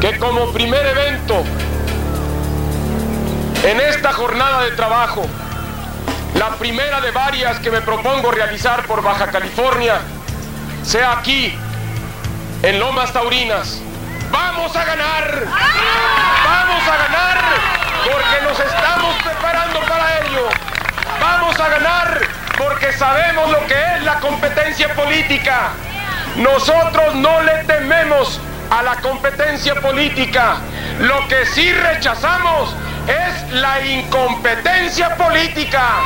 que como primer evento en esta jornada de trabajo, la primera de varias que me propongo realizar por Baja California, sea aquí, en Lomas Taurinas. Vamos a ganar, vamos a ganar, porque nos estamos preparando para ello. Vamos a ganar porque sabemos lo que es la competencia política. Nosotros no le tememos a la competencia política. Lo que sí rechazamos es la incompetencia política.